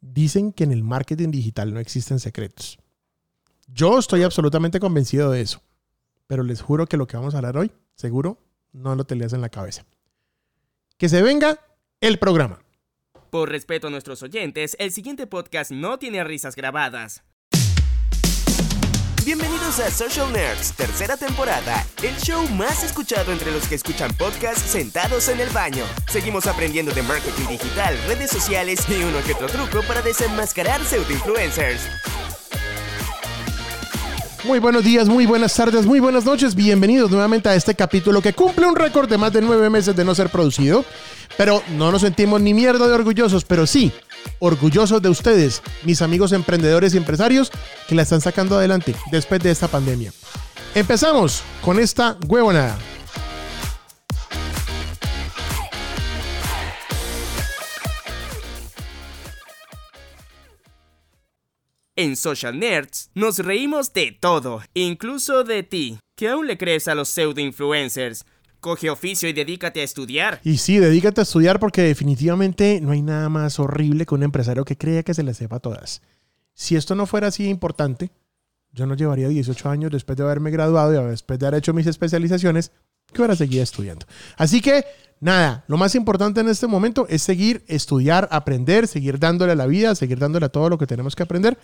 Dicen que en el marketing digital no existen secretos. Yo estoy absolutamente convencido de eso. Pero les juro que lo que vamos a hablar hoy, seguro, no lo tenías en la cabeza. Que se venga el programa. Por respeto a nuestros oyentes, el siguiente podcast no tiene risas grabadas. Bienvenidos a Social Nerds, tercera temporada, el show más escuchado entre los que escuchan podcasts sentados en el baño. Seguimos aprendiendo de marketing digital, redes sociales y uno que otro truco para desenmascarar pseudo-influencers. Muy buenos días, muy buenas tardes, muy buenas noches. Bienvenidos nuevamente a este capítulo que cumple un récord de más de nueve meses de no ser producido. Pero no nos sentimos ni mierda de orgullosos, pero sí orgullosos de ustedes, mis amigos emprendedores y empresarios que la están sacando adelante después de esta pandemia. Empezamos con esta huevonada. En Social Nerds nos reímos de todo, incluso de ti, que aún le crees a los pseudo influencers. Coge oficio y dedícate a estudiar. Y sí, dedícate a estudiar porque definitivamente no hay nada más horrible que un empresario que crea que se le sepa todas. Si esto no fuera así importante, yo no llevaría 18 años después de haberme graduado y después de haber hecho mis especializaciones que ahora seguir estudiando. Así que, nada, lo más importante en este momento es seguir, estudiar, aprender, seguir dándole a la vida, seguir dándole a todo lo que tenemos que aprender.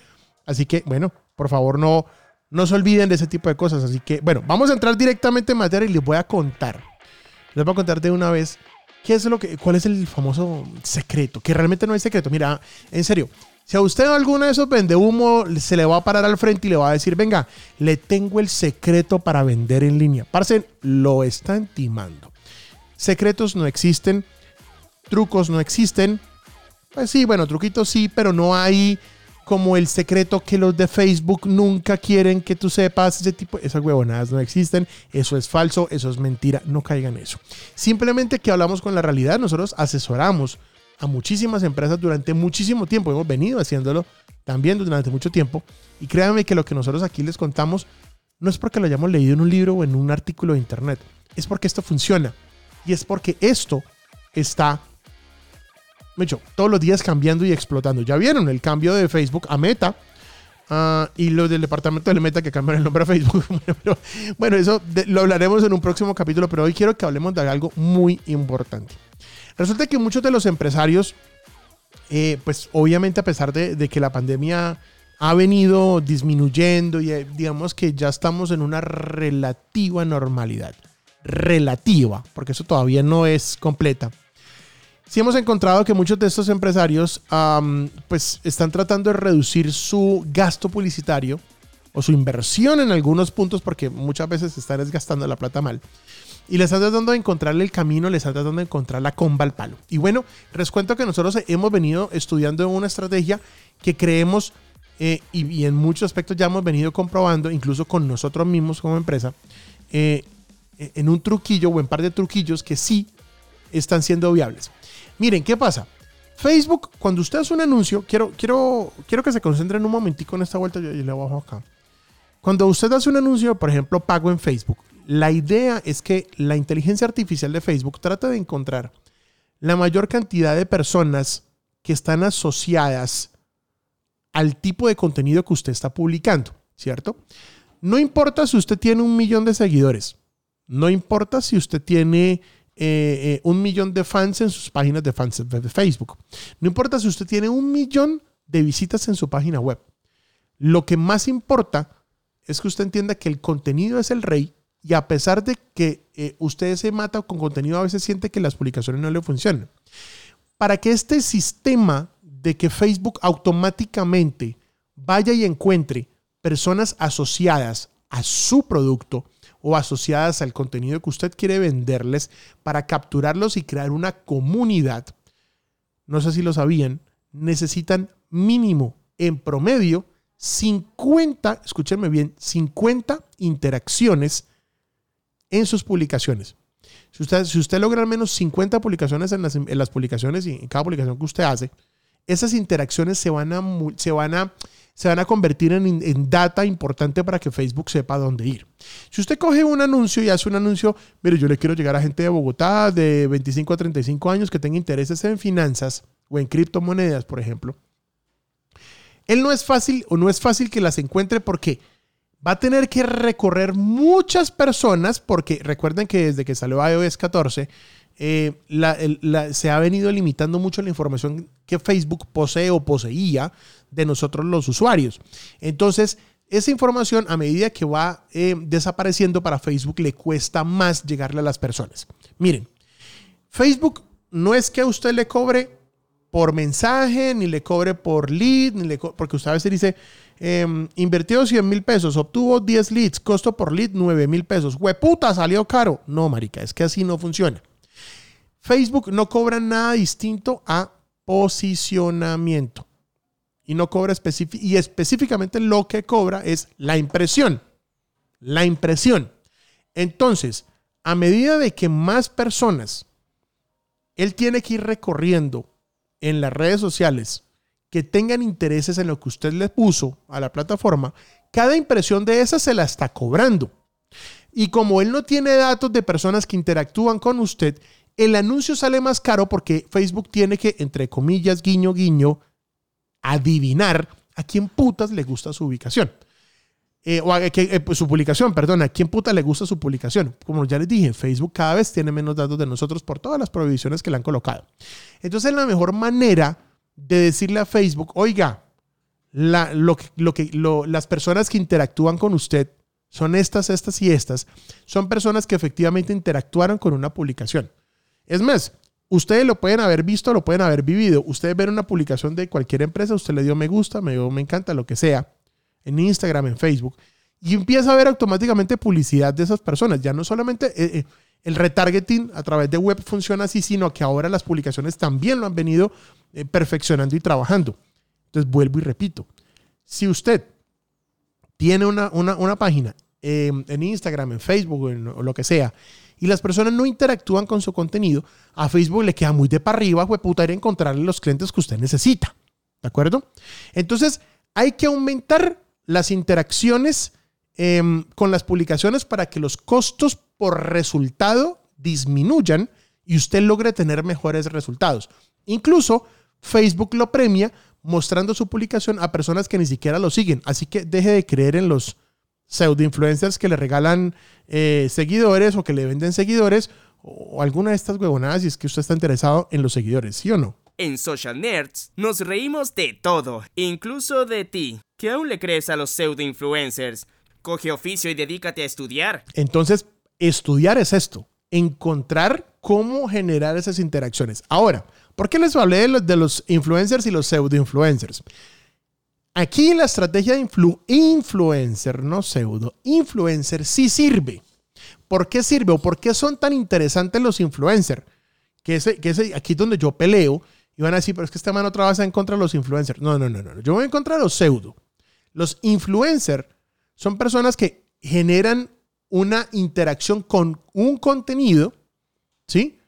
Así que, bueno, por favor no, no se olviden de ese tipo de cosas. Así que, bueno, vamos a entrar directamente en materia y les voy a contar. Les voy a contar de una vez qué es lo que, cuál es el famoso secreto, que realmente no es secreto. Mira, en serio, si a usted alguno de esos vende humo, se le va a parar al frente y le va a decir, venga, le tengo el secreto para vender en línea. Parce, lo están timando. Secretos no existen, trucos no existen. Pues sí, bueno, truquitos sí, pero no hay como el secreto que los de Facebook nunca quieren que tú sepas, ese tipo, esas huevonadas no existen, eso es falso, eso es mentira, no caigan eso. Simplemente que hablamos con la realidad, nosotros asesoramos a muchísimas empresas durante muchísimo tiempo, hemos venido haciéndolo también durante mucho tiempo, y créanme que lo que nosotros aquí les contamos no es porque lo hayamos leído en un libro o en un artículo de internet, es porque esto funciona, y es porque esto está hecho, todos los días cambiando y explotando. Ya vieron el cambio de Facebook a Meta. Ah, y los del departamento de Meta que cambiaron el nombre a Facebook. bueno, eso lo hablaremos en un próximo capítulo, pero hoy quiero que hablemos de algo muy importante. Resulta que muchos de los empresarios, eh, pues obviamente a pesar de, de, que la pandemia ha venido disminuyendo y eh, digamos que ya estamos en una relativa normalidad. Relativa, porque eso todavía no es completa sí hemos encontrado que muchos de estos empresarios pues están tratando de reducir su gasto publicitario o su inversión en algunos puntos porque muchas veces están desgastando la plata mal. Y les están tratando de encontrarle el camino, les están tratando de encontrar la comba al palo. Y bueno, les cuento que nosotros hemos venido estudiando una estrategia que creemos eh, y, en muchos aspectos ya hemos venido comprobando, incluso con nosotros mismos como empresa, eh, en un truquillo o en par de truquillos que sí están siendo viables. Miren, ¿qué pasa? Facebook, cuando usted hace un anuncio, quiero, quiero, quiero que se concentren un momentico en esta vuelta, yo, le bajo acá. Cuando usted hace un anuncio, por ejemplo, pago en Facebook, la idea es que la inteligencia artificial de Facebook trata de encontrar la mayor cantidad de personas que están asociadas al tipo de contenido que usted está publicando, ¿cierto? No importa si usted tiene un millón de seguidores, no importa si usted tiene eh, eh, un millón de fans en sus páginas de fans de Facebook. No importa si usted tiene un millón de visitas en su página web. Lo que más importa es que usted entienda que el contenido es el rey y a pesar de que eh, usted se mata con contenido, a veces siente que las publicaciones no le funcionan. Para que este sistema de que Facebook automáticamente vaya y encuentre personas asociadas a su producto, o asociadas al contenido que usted quiere venderles para capturarlos y crear una comunidad, no sé si lo sabían, necesitan mínimo en promedio 50, escúchenme bien, 50 interacciones en sus publicaciones. Si usted, si usted logra al menos 50 publicaciones en las, en las publicaciones y en cada publicación que usted hace, esas interacciones se van a, se van a se van a convertir en, data importante para que Facebook sepa dónde ir. Si usted coge un anuncio y hace un anuncio, mire, yo le quiero llegar a gente de Bogotá de 25 a 35 años que tenga intereses en finanzas o en criptomonedas, por ejemplo. él no es fácil o no es fácil que las encuentre porque va a tener que recorrer muchas personas porque recuerden que desde que salió iOS 14 eh, se ha venido limitando mucho la información que Facebook posee o poseía de nosotros los usuarios. Entonces, esa información a medida que va eh, desapareciendo para Facebook le cuesta más llegarle a las personas. Miren, Facebook no es que a usted le cobre por mensaje, ni le cobre por lead, ni le porque usted a veces dice, eh, invirtió 100 mil pesos, obtuvo 10 leads, costo por lead 9 mil pesos. Hueputa, salió caro. No, marica, es que así no funciona. Facebook no cobra nada distinto a posicionamiento. Y no cobra y específicamente lo que cobra es la impresión. La impresión. Entonces, a medida de que más personas él tiene que ir recorriendo en las redes sociales que tengan intereses en lo que usted le puso a la plataforma, cada impresión de esa se la está cobrando. Y como él no tiene datos de personas que interactúan con usted, el anuncio sale más caro porque Facebook tiene que, entre comillas, guiño, guiño, adivinar a quién putas le gusta su ubicación. Eh, o a, eh, pues, su publicación, perdón, a quién puta le gusta su publicación. Como ya les dije, Facebook cada vez tiene menos datos de nosotros por todas las prohibiciones que le han colocado. Entonces, la mejor manera de decirle a Facebook, oiga, lo, que, las personas que interactúan con usted son estas, estas y estas, son personas que efectivamente interactuaron con una publicación. Es más, ustedes lo pueden haber visto, lo pueden haber vivido. Ustedes ven una publicación de cualquier empresa, usted le dio me gusta, me dio me encanta, lo que sea en Instagram, en Facebook, y empieza a ver automáticamente publicidad de esas personas. Ya no solamente eh, eh, el retargeting a través de web funciona así, sino que ahora las publicaciones también lo han venido eh, perfeccionando y trabajando. Entonces, vuelvo y repito, si usted tiene una, página en Instagram, en Facebook o, lo que sea, y las personas no interactúan con su contenido, a Facebook le queda muy de para arriba, puta, ir a encontrarle los clientes que usted necesita. ¿De acuerdo? Entonces, hay que aumentar las interacciones em, con las publicaciones para que los costos por resultado disminuyan y usted logre tener mejores resultados. Incluso Facebook lo premia mostrando su publicación a personas que ni siquiera lo siguen. Así que deje de creer en los pseudo influencers que le regalan eh, seguidores o que le venden seguidores o alguna de estas huevonadas si es que usted está interesado en los seguidores, ¿sí o no? En Social Nerds nos reímos de todo, incluso de ti, que aún le crees a los pseudo influencers. Coge oficio y dedícate a estudiar. Entonces, estudiar es esto, encontrar cómo generar esas interacciones. Ahora, ¿por qué les hablé de los, de los influencers y los pseudo influencers? Aquí la estrategia de influencer, no pseudo, influencer sí sirve. ¿Por qué sirve o por qué son tan interesantes los influencers? Que es, que aquí donde yo peleo y van a decir, pero es que esta mano trabaja en contra de los influencers. No, no, no, no. Yo voy en contra de los pseudo. Los influencers son personas que generan una interacción con un contenido, ¿sí?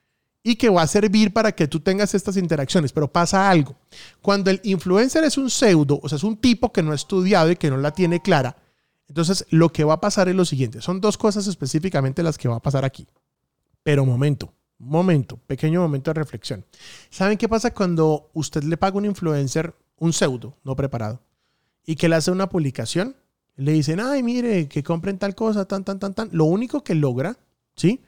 Y que va a servir para que tú tengas estas interacciones. Pero pasa algo. Cuando el influencer es un pseudo, o sea, es un tipo que no ha estudiado y que no la tiene clara, entonces lo que va a pasar es lo siguiente. Son dos cosas específicamente las que va a pasar aquí. Pero momento. Momento, pequeño momento de reflexión. ¿Saben qué pasa cuando usted le paga a un influencer, un pseudo, no preparado, y que le hace una publicación? Le dicen, ay, mire, que compren tal cosa, tan, tan, tan, tan. Lo único que logra, ¿sí?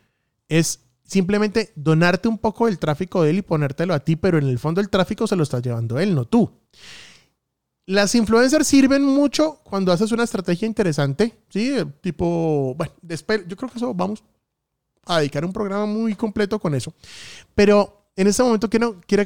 Es simplemente donarte un poco del tráfico de él y ponértelo a ti, pero en el fondo el tráfico se lo está llevando él, no tú. Las influencers sirven mucho cuando haces una estrategia interesante, ¿sí? Tipo, bueno, yo creo que eso vamos a dedicar un programa muy completo con eso. Pero en este momento quiero, quiero,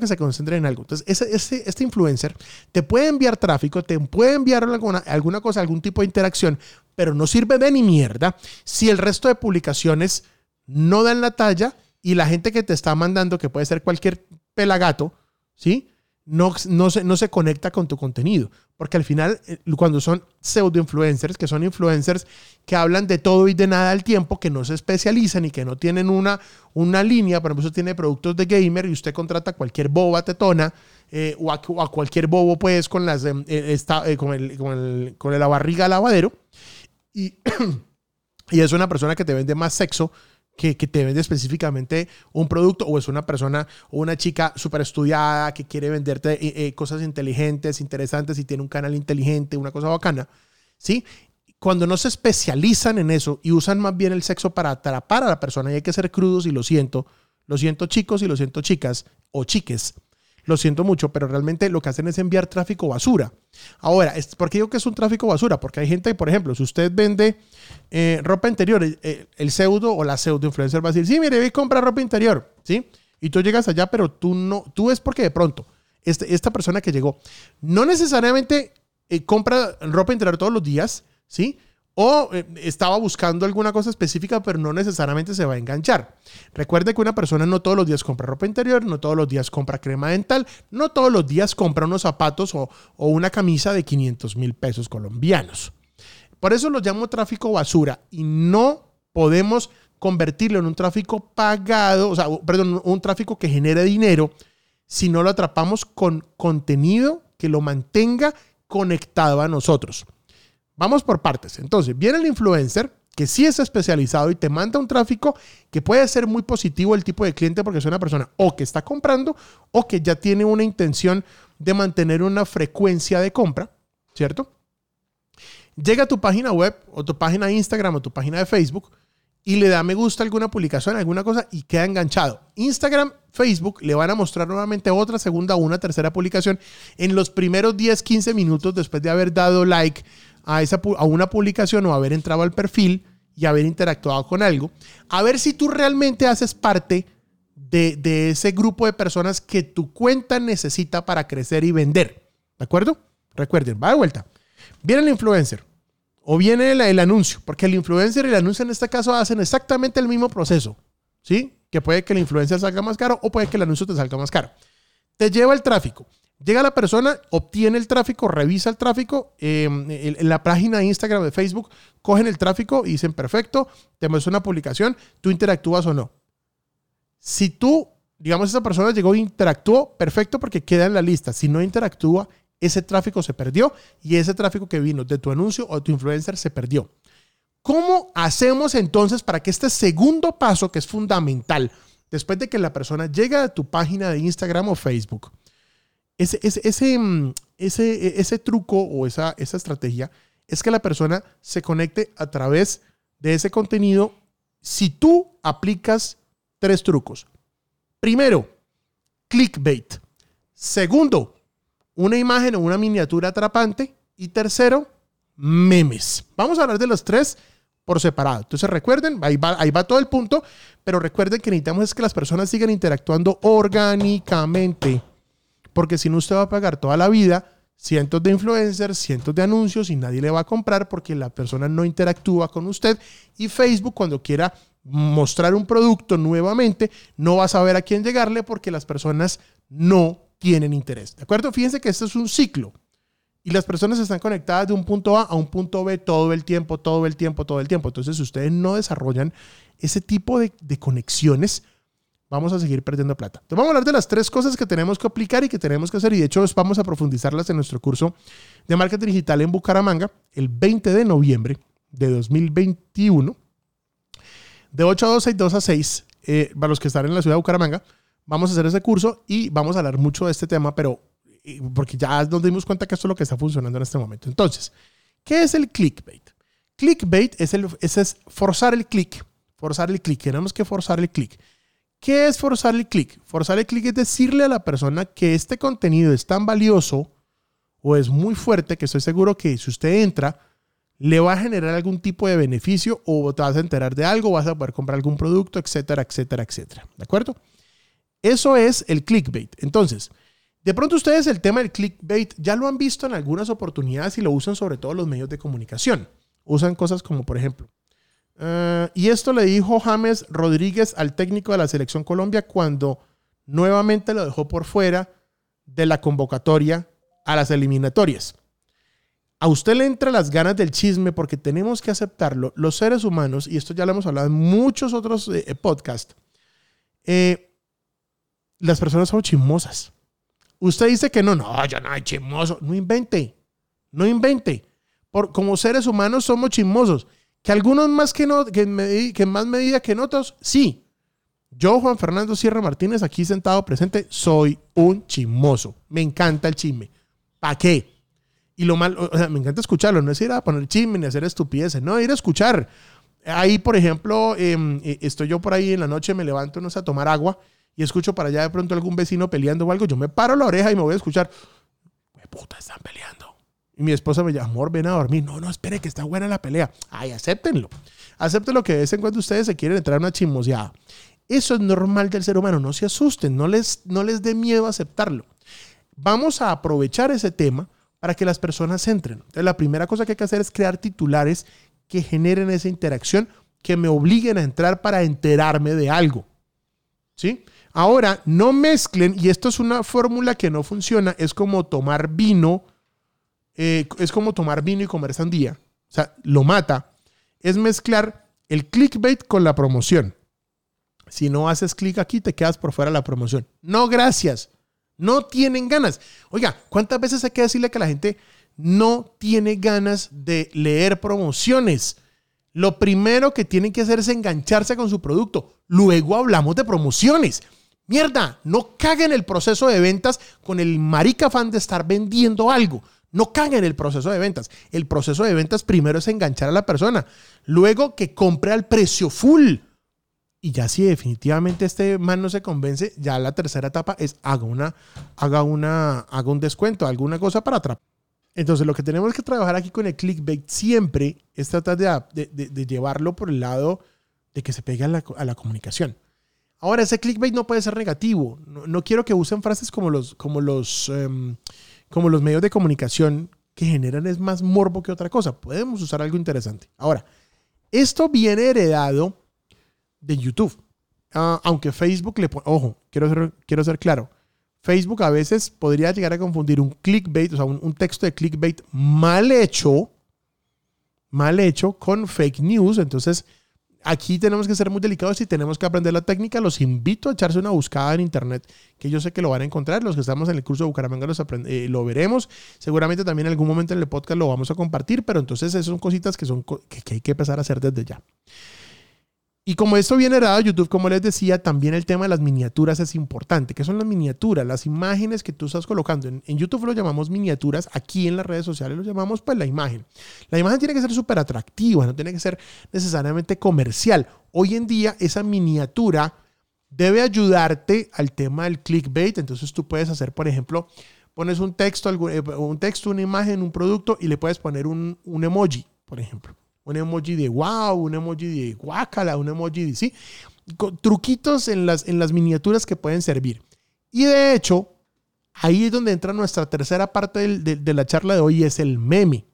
que, se concentre en algo. Entonces, ese, este influencer te puede enviar tráfico, te puede enviar alguna, alguna cosa, algún tipo de interacción, pero no sirve de ni mierda si el resto de publicaciones no dan la talla y la gente que te está mandando, que puede ser cualquier pelagato, ¿sí? no, no, se, no se conecta con tu contenido. Porque al final, eh, cuando son pseudo influencers, que son influencers que hablan de todo y de nada al tiempo, que no se especializan y que no tienen una, una línea, por ejemplo, usted tiene productos de gamer y usted contrata a cualquier boba tetona eh, o, a, cualquier bobo, pues, con, las, em, eh, con, el, con, el, con la barriga lavadero. Y, y es una persona que te vende más sexo que, te vende específicamente un producto o es una persona o una chica súper estudiada que quiere venderte eh, eh, cosas inteligentes, interesantes y tiene un canal inteligente, una cosa bacana, ¿sí? Cuando no se especializan en eso y usan más bien el sexo para atrapar a la persona y hay que ser crudos y lo siento, lo siento chicos y lo siento chicas o chiques, lo siento mucho, pero realmente lo que hacen es enviar tráfico basura. Ahora, ¿por qué digo que es un tráfico basura? Porque hay gente, por ejemplo, si usted vende eh, ropa interior, eh, el, pseudo o la pseudo influencer va a decir, sí, mire, voy a comprar ropa interior, ¿sí? Y tú llegas allá, pero tú no, tú es porque de pronto, este, esta persona que llegó, no necesariamente eh, compra ropa interior todos los días, ¿sí? O eh, estaba buscando alguna cosa específica, pero no necesariamente se va a enganchar. Recuerde que una persona no todos los días compra ropa interior, no todos los días compra crema dental, no todos los días compra unos zapatos o, una camisa de 500 mil pesos colombianos. Por eso lo llamo tráfico basura y no podemos convertirlo en un tráfico pagado, o sea, perdón, un tráfico que genere dinero si no lo atrapamos con contenido que lo mantenga conectado a nosotros. Vamos por partes. Entonces, viene el influencer que sí es especializado y te manda un tráfico que puede ser muy positivo el tipo de cliente porque es una persona o que está comprando o que ya tiene una intención de mantener una frecuencia de compra, ¿cierto? Llega a tu página web o tu página Instagram o tu página de Facebook y le da me gusta alguna publicación, alguna cosa y queda enganchado. Instagram, Facebook le van a mostrar nuevamente otra, segunda una tercera publicación en los primeros 10, 15 minutos después de haber dado like a, esa, a una publicación o haber entrado al perfil y haber interactuado con algo, a ver si tú realmente haces parte de, de ese grupo de personas que tu cuenta necesita para crecer y vender. ¿De acuerdo? Recuerden, va de vuelta. Viene el influencer o viene el, el, anuncio, porque el influencer y el anuncio en este caso hacen exactamente el mismo proceso, ¿sí? Que puede que el influencer salga más caro o puede que el anuncio te salga más caro. Te lleva el tráfico. Llega la persona, obtiene el tráfico, revisa el tráfico. Em, en la página de Instagram, de Facebook, cogen el tráfico y dicen, perfecto, te muestro una publicación, tú interactúas o no. Si tú, digamos, esa persona llegó e interactuó, perfecto porque queda en la lista. Si no interactúa, ese tráfico se perdió y ese tráfico que vino de tu anuncio o de tu influencer se perdió. ¿Cómo hacemos entonces para que este segundo paso, que es fundamental, después de que la persona llega a tu página de Instagram o Facebook, ese, ese, mm, ese, e, ese, truco o esa, esa estrategia es que la persona se conecte a través de ese contenido si tú aplicas tres trucos. Primero, clickbait. Segundo, una imagen o una miniatura atrapante. Y tercero, memes. Vamos a hablar de los tres por separado. Entonces recuerden, ahí va, ahí va todo el punto, pero recuerden que necesitamos es que las personas sigan interactuando orgánicamente. Porque si no, usted va a pagar toda la vida cientos de influencers, cientos de anuncios y nadie le va a comprar porque la persona no interactúa con usted. Y Facebook cuando quiera mostrar un producto nuevamente, no va a saber a quién llegarle porque las personas no tienen interés. ¿De acuerdo? Fíjense que esto es un ciclo. Y las personas están conectadas de un punto A a un punto B todo el tiempo, todo el tiempo, todo el tiempo. Entonces, si ustedes no desarrollan ese tipo de, conexiones, vamos a seguir perdiendo plata. Entonces vamos a hablar de las tres cosas que tenemos que aplicar y que tenemos que hacer y de hecho vamos a profundizarlas en nuestro curso de marketing digital en Bucaramanga el 20 de noviembre de 2021 de 8 a 12 y 2 a 6 eh, para los que están en la ciudad de Bucaramanga vamos a hacer ese curso y vamos a hablar mucho de este tema pero eh, porque ya nos dimos cuenta que esto es lo que está funcionando en este momento entonces ¿qué es el clickbait? clickbait es, el, es forzar el click forzar el click tenemos que forzar el click ¿Qué es forzar el clic? Forzar el clic es decirle a la persona que este contenido es tan valioso o es muy fuerte que estoy seguro que si usted entra, le va a generar algún tipo de beneficio o te vas a enterar de algo, vas a poder comprar algún producto, etcétera, etcétera, etcétera. ¿De acuerdo? Eso es el clickbait. Entonces, de pronto ustedes el tema del clickbait ya lo han visto en algunas oportunidades y lo usan sobre todo los medios de comunicación. Usan cosas como, por ejemplo, eh, y esto le dijo James Rodríguez al técnico de la selección Colombia cuando nuevamente lo dejó por fuera de la convocatoria a las eliminatorias. A usted le entra las ganas del chisme porque tenemos que aceptarlo. Los seres humanos, y esto ya lo hemos hablado en muchos otros eh, podcasts, eh, las personas son chismosas. Usted dice que no, no, yo no hay chismoso. No invente, no invente. Por, como seres humanos somos chismosos Que algunos más que, no, que, más medida que en otros, sí. Yo, Juan Fernando Sierra Martínez, aquí sentado presente, soy un chismoso. Me encanta el chisme. ¿Para qué? Y lo mal, o sea, me encanta escucharlo, no es ir a poner chisme ni hacer estupideces, no, ir a escuchar. Ahí, por ejemplo, em, eh, estoy yo por ahí en la noche, me levanto, no sé, a tomar agua y escucho para allá de pronto algún vecino peleando o algo, yo me paro la oreja y me voy a escuchar. puta, están peleando! Mi esposa me llama, amor, ven a dormir. No, no, espere, que está buena la pelea. Ay, acéptenlo. Acepten lo que de vez en cuando ustedes se quieren entrar a una chismoseada. Eso es normal del ser humano, no se asusten, no les, no les dé miedo aceptarlo. Vamos a aprovechar ese tema para que las personas entren. Entonces, la primera cosa que hay que hacer es crear titulares que generen esa interacción, que me obliguen a entrar para enterarme de algo. ¿Sí? Ahora, no mezclen, y esto es una fórmula que no funciona, es como tomar vino, eh, es como tomar vino y comer sandía. O sea, lo mata. Es mezclar el clickbait con la promoción. Si no haces clic aquí, te quedas por fuera de la promoción. No, gracias. No tienen ganas. Oiga, ¿cuántas veces hay que decirle que la gente no tiene ganas de leer promociones? Lo primero que tienen que hacer es engancharse con su producto. Luego hablamos de promociones. Mierda, no caguen el proceso de ventas con el marica fan de estar vendiendo algo. No caguen el proceso de ventas. El proceso de ventas primero es enganchar a la persona. Luego que compre al precio full. Y ya si definitivamente este man no se convence, ya la tercera etapa es haga una, haga una, haga un descuento, alguna cosa para atrapar. Entonces lo que tenemos que trabajar aquí con el clickbait siempre es tratar de, llevarlo por el lado de que se pegue a la comunicación. Ahora, ese clickbait no puede ser negativo. No, quiero que usen frases como los, como, los, em, como los medios de comunicación que generan es más morbo que otra cosa. Podemos usar algo interesante. Ahora, esto viene heredado de YouTube. Ah, aunque Facebook le pone, ojo, quiero ser, quiero ser claro. Facebook a veces podría llegar a confundir un clickbait, o sea, un, un texto de clickbait mal hecho, mal hecho con fake news. Entonces, aquí tenemos que ser muy delicados y tenemos que aprender la técnica. Los invito a echarse una buscada en internet, que yo sé que lo van a encontrar. Los que estamos en el curso de Bucaramanga los eh, lo veremos. Seguramente también en algún momento en el podcast lo vamos a compartir, pero entonces esas son cositas que, son, que hay que empezar a hacer desde ya. Y como esto viene dado a YouTube, como les decía, también el tema de las miniaturas es importante. ¿Qué son las miniaturas? Las imágenes que tú estás colocando. En, YouTube lo llamamos miniaturas, aquí en las redes sociales lo llamamos pues la imagen. La imagen tiene que ser súper atractiva, no tiene que ser necesariamente comercial. Hoy en día esa miniatura debe ayudarte al tema del clickbait. Entonces tú puedes hacer, por ejemplo, pones un texto, eh, un texto, una imagen, un producto y le puedes poner un, un emoji, por ejemplo un emoji de wow, un emoji de guacala, un emoji de sí. truquitos en las, en las miniaturas que pueden servir. Y de hecho, ahí es donde entra nuestra tercera parte de, la charla de hoy, es el meme.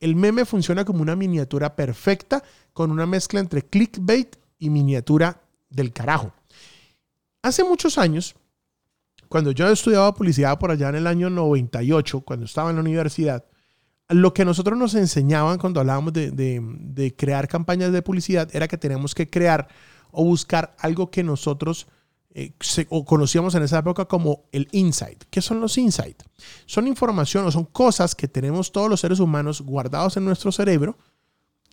El meme funciona como una miniatura perfecta con una mezcla entre clickbait y miniatura del carajo. Hace muchos años, cuando yo estudiaba publicidad por allá en el año 98, cuando estaba en la universidad, lo que nosotros nos enseñaban cuando hablábamos de, crear campañas de publicidad era que teníamos que crear o buscar algo que nosotros eh, o conocíamos en esa época como el insight. ¿Qué son los insights? Son información o son cosas que tenemos todos los seres humanos guardados en nuestro cerebro,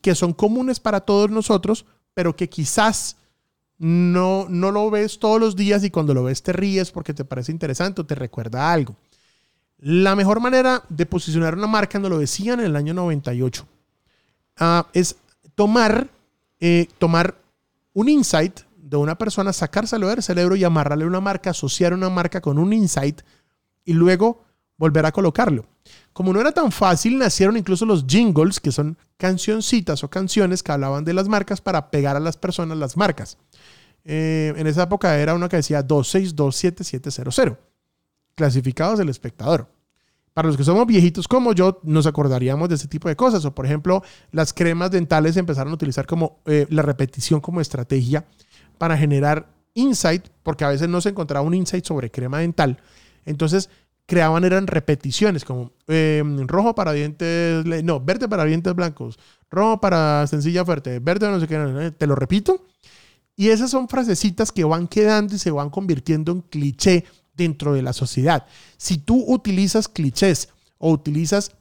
que son comunes para todos nosotros, pero que quizás no, no lo ves todos los días y cuando lo ves te ríes porque te parece interesante o te recuerda algo. La mejor manera de posicionar una marca, nos lo decían en el año 98, ah, es tomar, eh, tomar un insight de una persona, sacárselo del cerebro y amarrarle una marca, asociar una marca con un insight y luego volver a colocarlo. Como no era tan fácil, nacieron incluso los jingles, que son cancioncitas o canciones que hablaban de las marcas para pegar a las personas las marcas. Eh, en esa época era una que decía 2627700 clasificados del espectador. Para los que somos viejitos como yo, nos acordaríamos de ese tipo de cosas. O, por ejemplo, las cremas dentales empezaron a utilizar como eh, la repetición como estrategia para generar insight, porque a veces no se encontraba un insight sobre crema dental. Entonces, creaban eran repeticiones, como em, rojo para dientes, no, verde para dientes blancos, rojo para sencilla fuerte, verde no sé qué, te lo repito. Y esas son frasecitas que van quedando y se van convirtiendo en cliché dentro de la sociedad. Si tú utilizas clichés o utilizas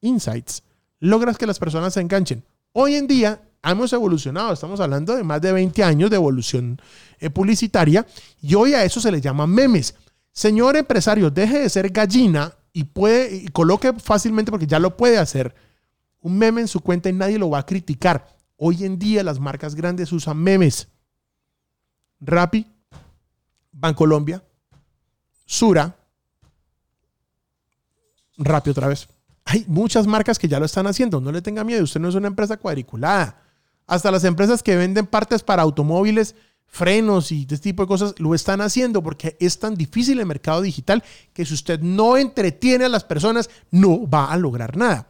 insights, logras que las personas se enganchen. Hoy en día hemos evolucionado. Estamos hablando de más de 20 años de evolución eh, publicitaria y hoy a eso se le llama memes. Señor empresario, deje de ser gallina y puede y coloque fácilmente porque ya lo puede hacer un meme en su cuenta y nadie lo va a criticar. Hoy en día las marcas grandes usan memes. Rappi, Bancolombia, Sura, Rappi otra vez. Hay muchas marcas que ya lo están haciendo. No le tenga miedo. Usted no es una empresa cuadriculada. Hasta las empresas que venden partes para automóviles, frenos y este tipo de cosas lo están haciendo porque es tan difícil el mercado digital que si usted no entretiene a las personas, no va a lograr nada.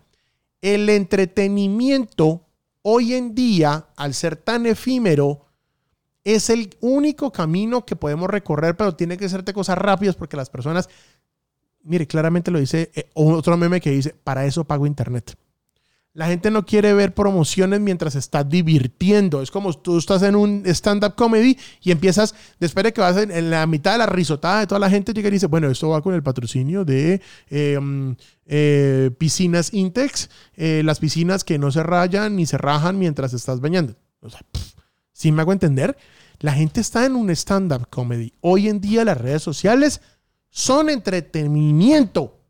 El entretenimiento hoy en día, al ser tan efímero, es el único camino que podemos recorrer, pero tiene que de cosas rápidas porque las personas mire, claramente lo dice eh, otro meme que dice, para eso pago internet. La gente no quiere ver promociones mientras está divirtiendo. Es como tú estás en un stand-up comedy y empiezas, después de que vas en, la mitad de la risotada de toda la gente, llega y dice, bueno, esto va con el patrocinio de em, eh, piscinas Intex, eh, las piscinas que no se rayan ni se rajan mientras estás bañando. O sea, si me hago entender, la gente está en un stand-up comedy. Hoy en día las redes sociales son entretenimiento.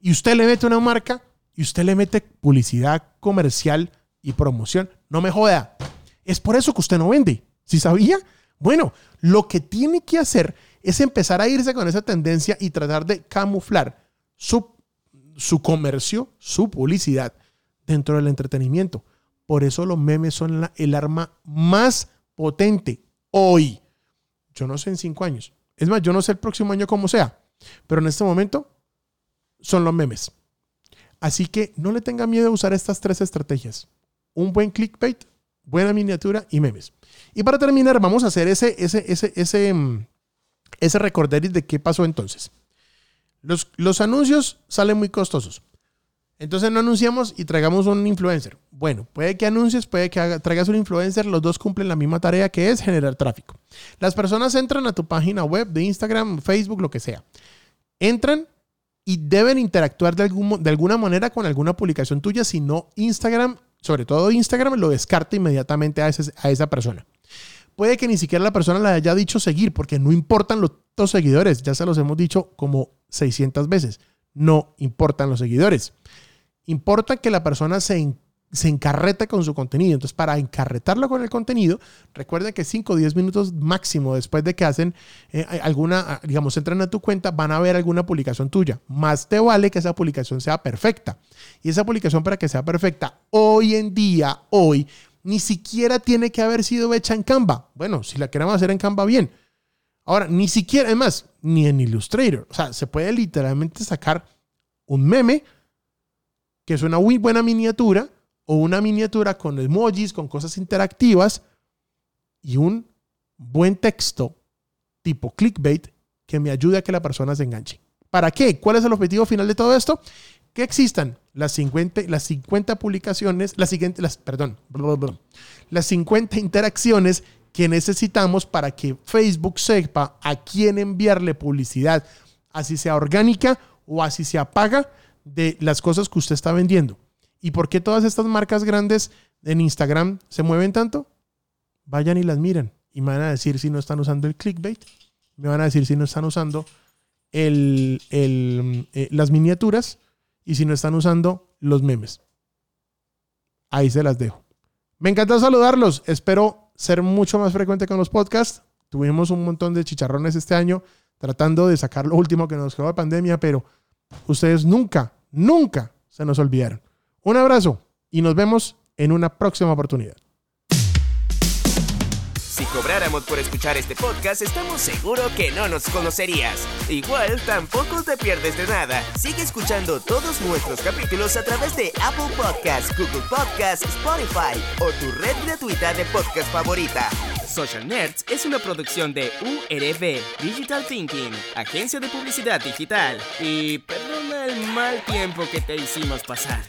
Y usted le mete una marca y usted le mete publicidad comercial y promoción. No me joda. Es por eso que usted no vende. ¿Sí sabía? Bueno, lo que tiene que hacer es empezar a irse con esa tendencia y tratar de camuflar su, su comercio, su publicidad dentro del entretenimiento. Por eso los memes son el arma más potente hoy. Yo no sé en cinco años. Es más, yo no sé el próximo año cómo sea. Pero en este momento son los memes. Así que no le tenga miedo a usar estas tres estrategias. Un buen clickbait, buena miniatura y memes. Y para terminar, vamos a hacer ese, ese, ese, ese, mm, ese recorderis de qué pasó entonces. Los, los anuncios salen muy costosos. Entonces no anunciamos y traigamos un influencer. Bueno, puede que anuncies, puede que traigas un influencer, los dos cumplen la misma tarea que es generar tráfico. Las personas entran a tu página web de Instagram, Facebook, lo que sea. Entran y deben interactuar de, de alguna manera con alguna publicación tuya, si no Instagram, sobre todo Instagram, lo descarta inmediatamente a, a esa persona. Puede que ni siquiera la persona le haya dicho seguir, porque no importan los seguidores, ya se los hemos dicho como 600 veces, no importan los seguidores Importa que la persona se, se encarreta con su contenido. Entonces, para encarretarlo con el contenido, recuerden que 5 o 10 minutos máximo después de que hacen eh, alguna, ah, digamos, entran a tu cuenta, van a ver alguna publicación tuya. Más te vale que esa publicación sea perfecta. Y esa publicación para que sea perfecta, hoy en día, hoy, ni siquiera tiene que haber sido hecha en Canva. Bueno, si la queremos hacer en Canva, bien. Ahora, ni siquiera, además, ni en Illustrator. O sea, se puede literalmente sacar un meme que es una muy buena miniatura o una miniatura con emojis, con cosas interactivas y un buen texto tipo clickbait que me ayude a que la persona se enganche. ¿Para qué? ¿Cuál es el objetivo final de todo esto? Que existan las 50, las 50 publicaciones, las siguientes, las, perdón, las 50 interacciones que necesitamos para que Facebook sepa a quién enviarle publicidad, así sea orgánica o así sea paga, de las cosas que usted está vendiendo. ¿Y por qué todas estas marcas grandes en Instagram se mueven tanto? Vayan y las miren y me van a decir si no están usando el clickbait, me van a decir si no están usando el, eh, las miniaturas y si no están usando los memes. Ahí se las dejo. Me encanta saludarlos. Espero ser mucho más frecuente con los podcasts. Tuvimos un montón de chicharrones este año tratando de sacar lo último que nos quedó de pandemia, pero ustedes nunca nunca se nos olvidaron. Un abrazo y nos vemos en una próxima oportunidad. Si cobráramos por escuchar este podcast, estamos seguros que no nos conocerías. Igual, tampoco te pierdes de nada. Sigue escuchando todos nuestros capítulos a través de Apple Podcasts, Google Podcasts, Spotify o tu red gratuita de podcast favorita. Social Nerds es una producción de URB Digital Thinking, agencia de publicidad digital. Y perdona el mal tiempo que te hicimos pasar.